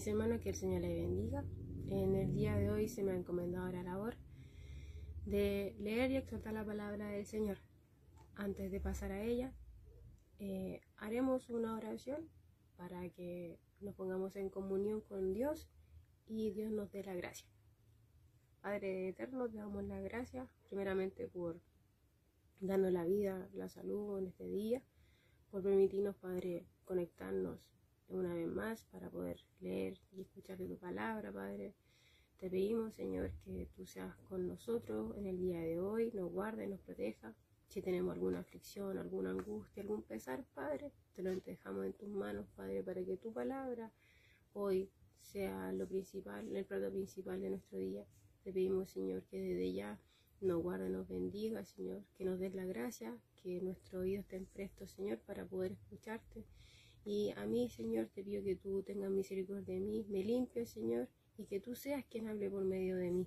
Mis hermanos, que el Señor les bendiga. En el día de hoy se me ha encomendado la labor de leer y exhortar la palabra del Señor. Antes de pasar a ella, eh, haremos una oración para que nos pongamos en comunión con Dios y Dios nos dé la gracia. Padre eterno, te damos la gracia, primeramente por darnos la vida, la salud en este día, por permitirnos, Padre, conectarnos una vez más para poder leer y escuchar tu palabra, Padre. Te pedimos, Señor, que tú seas con nosotros en el día de hoy, nos guarde, nos proteja. Si tenemos alguna aflicción, alguna angustia, algún pesar, Padre, te lo dejamos en tus manos, Padre, para que tu palabra hoy sea lo principal, el plato principal de nuestro día. Te pedimos, Señor, que desde ya nos guarde, nos bendiga, Señor, que nos des la gracia, que nuestros oídos estén prestos, Señor, para poder escucharte y a mí, Señor, te pido que tú tengas misericordia de mí, me limpies, Señor, y que tú seas quien hable por medio de mí.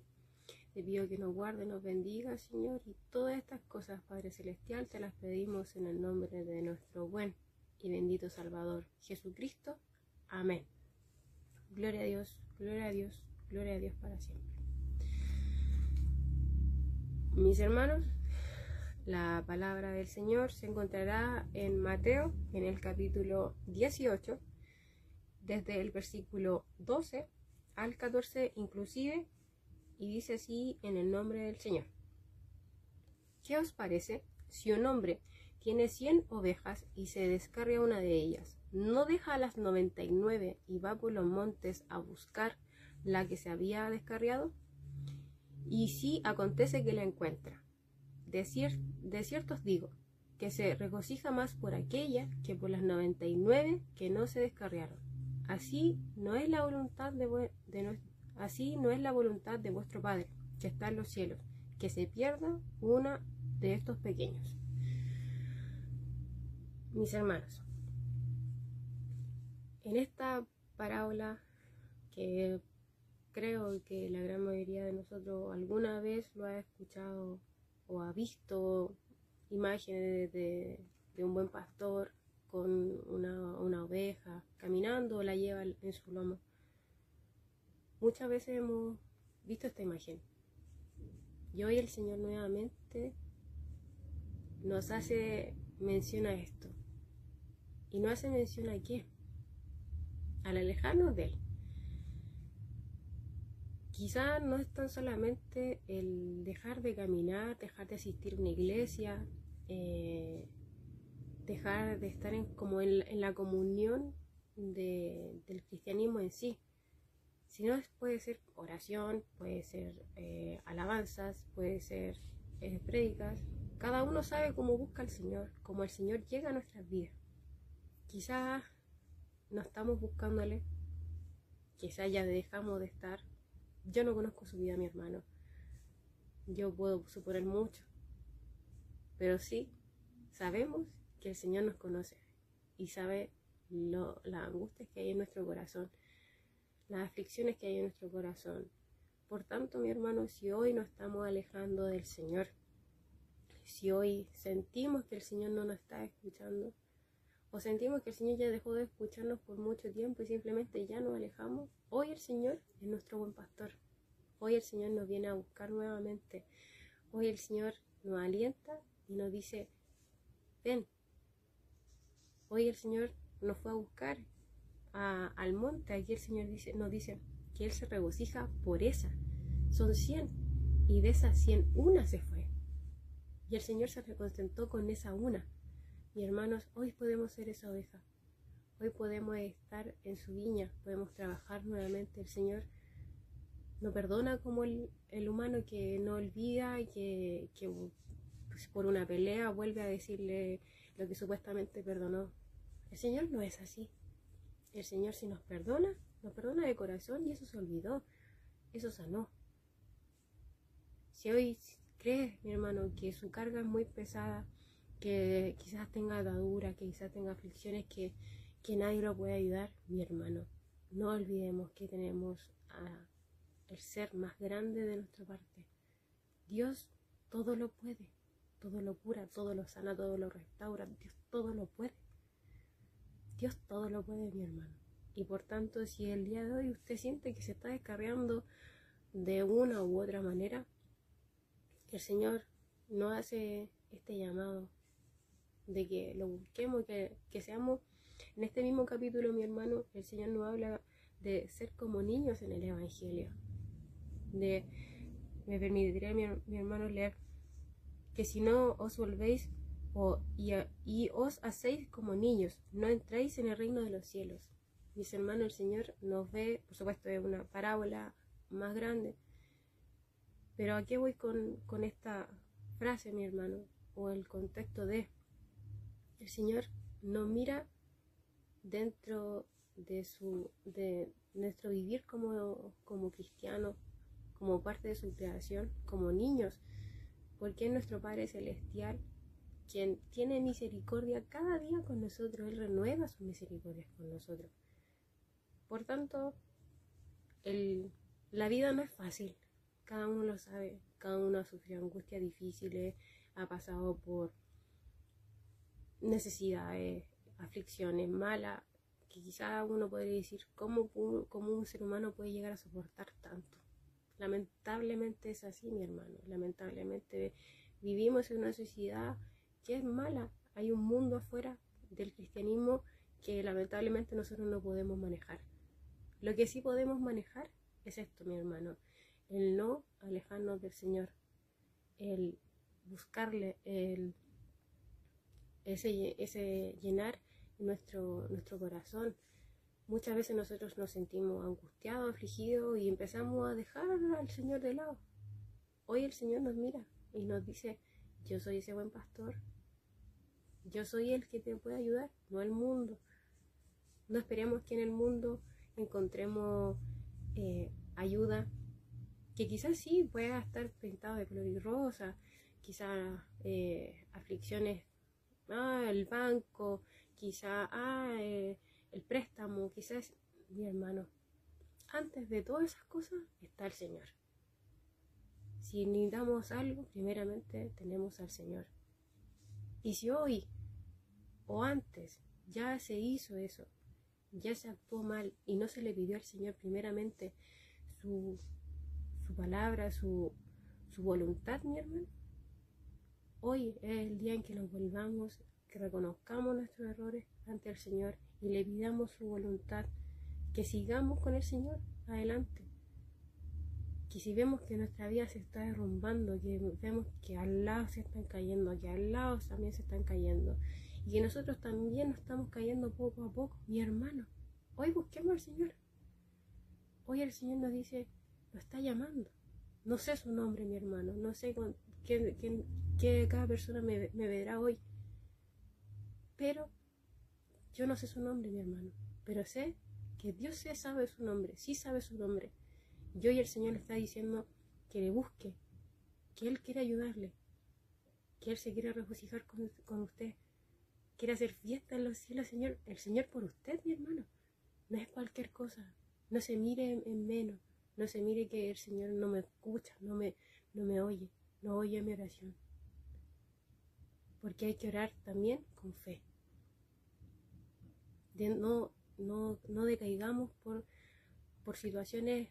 Te pido que nos guarde, nos bendiga, Señor, y todas estas cosas, Padre Celestial, te las pedimos en el nombre de nuestro buen y bendito Salvador, Jesucristo. Amén. Gloria a Dios, gloria a Dios, gloria a Dios para siempre. Mis hermanos, la palabra del Señor se encontrará en Mateo, en el capítulo 18, desde el versículo 12 al 14 inclusive, y dice así en el nombre del Señor. ¿Qué os parece si un hombre tiene 100 ovejas y se descarga una de ellas? ¿No deja a las 99 y va por los montes a buscar la que se había descarriado? Y si acontece que la encuentra, de, cierto os digo, que se regocija más por aquella que por las 99 que no se descarriaron. Así no es la voluntad de, así no es la voluntad de vuestro Padre, que está en los cielos, que se pierda una de estos pequeños. Mis hermanos, en esta parábola que creo que la gran mayoría de nosotros alguna vez lo ha escuchado o ha visto imágenes de, un buen pastor con una, oveja caminando o la lleva en su lomo. Muchas veces hemos visto esta imagen. Y hoy el Señor nuevamente nos hace mención a esto. ¿Y no hace mención a qué? Al alejarnos de Él. Quizá no es tan solamente el dejar de caminar, dejar de asistir a una iglesia, eh, dejar de estar en, como en, la comunión del cristianismo en sí, sino puede ser oración, puede ser eh, alabanzas, puede ser eh, prédicas. Cada uno sabe cómo busca al Señor, cómo el Señor llega a nuestras vidas. Quizá no estamos buscándole, quizá ya dejamos de estar yo no conozco su vida, mi hermano. Yo puedo suponer mucho. Pero sí, sabemos que el Señor nos conoce y sabe lo, las angustias que hay en nuestro corazón, las aflicciones que hay en nuestro corazón. Por tanto, mi hermano, si hoy nos estamos alejando del Señor, si hoy sentimos que el Señor no nos está escuchando, o sentimos que el Señor ya dejó de escucharnos por mucho tiempo y simplemente ya nos alejamos, hoy el Señor es nuestro buen pastor. Hoy el Señor nos viene a buscar nuevamente. Hoy el Señor nos alienta y nos dice, ven. Hoy el Señor nos fue a buscar al monte. Aquí el Señor dice, nos dice que Él se regocija por esa. Son 100 y de esas 100 una se fue. Y el Señor se recontentó con esa una. Y hermanos, hoy podemos ser esa oveja. Hoy podemos estar en su viña, podemos trabajar nuevamente. El Señor no perdona como el, humano que no olvida y que, pues, por una pelea vuelve a decirle lo que supuestamente perdonó. El Señor no es así. El Señor si nos perdona, nos perdona de corazón y eso se olvidó. Eso sanó. Si hoy crees, mi hermano, que su carga es muy pesada, que quizás tenga atadura, que quizás tenga aflicciones que, que nadie lo puede ayudar, mi hermano. No olvidemos que tenemos el ser más grande de nuestra parte. Dios todo lo puede, todo lo cura, todo lo sana, todo lo restaura, Dios todo lo puede. Dios todo lo puede, mi hermano. Y por tanto, si el día de hoy usted siente que se está descarriando de una u otra manera, el Señor no hace este llamado de que lo busquemos, que, que seamos, en este mismo capítulo, mi hermano, el Señor nos habla de ser como niños en el Evangelio. De, me permitiré mi, mi hermano leer, que si no os volvéis o, y, y, os hacéis como niños, no entréis en el reino de los cielos. Mis hermanos, el Señor nos ve, por supuesto, es una parábola más grande, pero ¿a qué voy con, con esta frase, mi hermano? O el contexto de, el Señor nos mira dentro de su de nuestro vivir como, como cristianos, como parte de su creación, como niños, porque es nuestro Padre Celestial quien tiene misericordia cada día con nosotros, Él renueva sus misericordias con nosotros. Por tanto, el, la vida no es fácil, cada uno lo sabe, cada uno ha sufrido angustias difíciles, ha pasado por necesidades, aflicciones malas, que quizá uno podría decir, ¿cómo, ¿cómo, un ser humano puede llegar a soportar tanto? Lamentablemente es así, mi hermano. Lamentablemente vivimos en una sociedad que es mala. Hay un mundo afuera del cristianismo que lamentablemente nosotros no podemos manejar. Lo que sí podemos manejar es esto, mi hermano. El no alejarnos del Señor. El buscarle, el ese, ese llenar nuestro, nuestro corazón. Muchas veces nosotros nos sentimos angustiados, afligidos y empezamos a dejar al Señor de lado. Hoy el Señor nos mira y nos dice, yo soy ese buen pastor, yo soy el que te puede ayudar, no el mundo. No esperemos que en el mundo encontremos eh, ayuda, que quizás sí pueda estar pintado de color y rosa, quizás eh, aflicciones, ah, el banco, quizá, ah, eh, el préstamo, quizás mi hermano. Antes de todas esas cosas está el Señor. Si necesitamos algo, primeramente tenemos al Señor. Y si hoy o antes ya se hizo eso, ya se actuó mal y no se le pidió al Señor primeramente su, su palabra, su, su voluntad, mi hermano, hoy es el día en que nos volvamos que reconozcamos nuestros errores ante el Señor y le pidamos su voluntad, que sigamos con el Señor adelante. Que si vemos que nuestra vida se está derrumbando, que vemos que al lado se están cayendo, que al lado también se están cayendo, y que nosotros también nos estamos cayendo poco a poco, mi hermano, hoy busquemos al Señor. Hoy el Señor nos dice, lo está llamando. No sé su nombre, mi hermano, no sé qué, cada persona me, verá hoy pero yo no sé su nombre, mi hermano. Pero sé que Dios sabe su nombre, sí sabe su nombre. Yo y el Señor le está diciendo que le busque, que Él quiere ayudarle, que Él se quiere regocijar con, usted, quiere hacer fiesta en los cielos, Señor, el Señor por usted, mi hermano. No es cualquier cosa, no se mire en, menos, no se mire que el Señor no me escucha, no me, no me oye, no oye mi oración porque hay que orar también con fe. no, no, no decaigamos por, por situaciones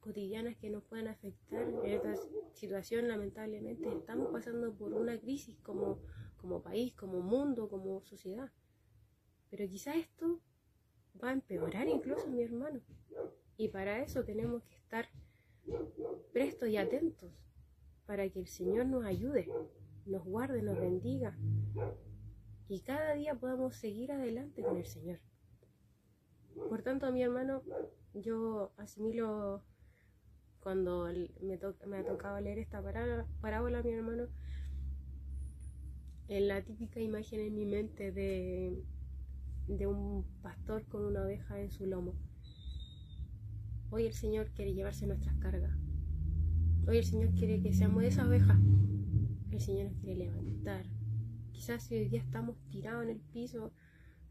cotidianas que nos puedan afectar. En esta situación, lamentablemente, estamos pasando por una crisis como, como país, como mundo, como sociedad. Pero quizá esto va a empeorar incluso, mi hermano. Y para eso tenemos que estar prestos y atentos para que el Señor nos ayude nos guarde, nos bendiga y cada día podamos seguir adelante con el Señor. Por tanto, mi hermano, yo asimilo cuando me, ha tocado leer esta parábola, mi hermano, en la típica imagen en mi mente de, de un pastor con una oveja en su lomo. Hoy el Señor quiere llevarse nuestras cargas. Hoy el Señor quiere que seamos esa oveja el Señor nos quiere levantar. Quizás si hoy día estamos tirados en el piso,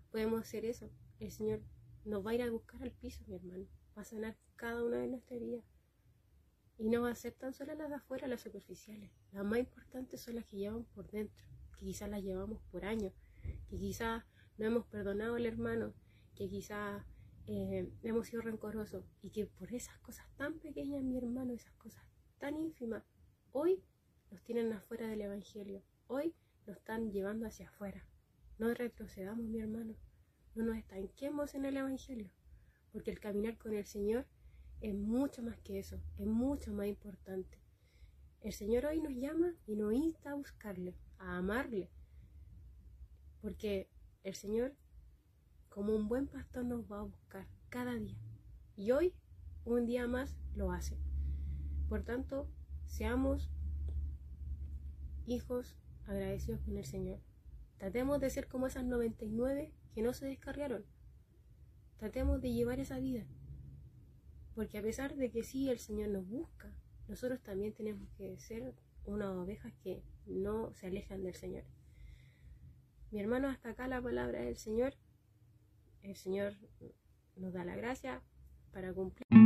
podemos hacer eso. El Señor nos va a ir a buscar al piso, mi hermano. Va a sanar cada una de nuestras vidas. Y no va a ser tan solo las de afuera, las superficiales. Las más importantes son las que llevamos por dentro, que quizás las llevamos por años, que quizás no hemos perdonado al hermano, que quizás eh, hemos sido rencorosos y que por esas cosas tan pequeñas, mi hermano, esas cosas tan ínfimas, hoy nos tienen afuera del Evangelio, hoy nos están llevando hacia afuera. No retrocedamos, mi hermano, no nos estanquemos en el Evangelio, porque el caminar con el Señor es mucho más que eso, es mucho más importante. El Señor hoy nos llama y nos insta a buscarle, a amarle, porque el Señor, como un buen pastor, nos va a buscar cada día. Y hoy, un día más, lo hace. Por tanto, seamos hijos agradecidos con el Señor. Tratemos de ser como esas 99 que no se descargaron. Tratemos de llevar esa vida. Porque a pesar de que sí el Señor nos busca, nosotros también tenemos que ser unas ovejas que no se alejan del Señor. Mi hermano, hasta acá la palabra del Señor. El Señor nos da la gracia para cumplir.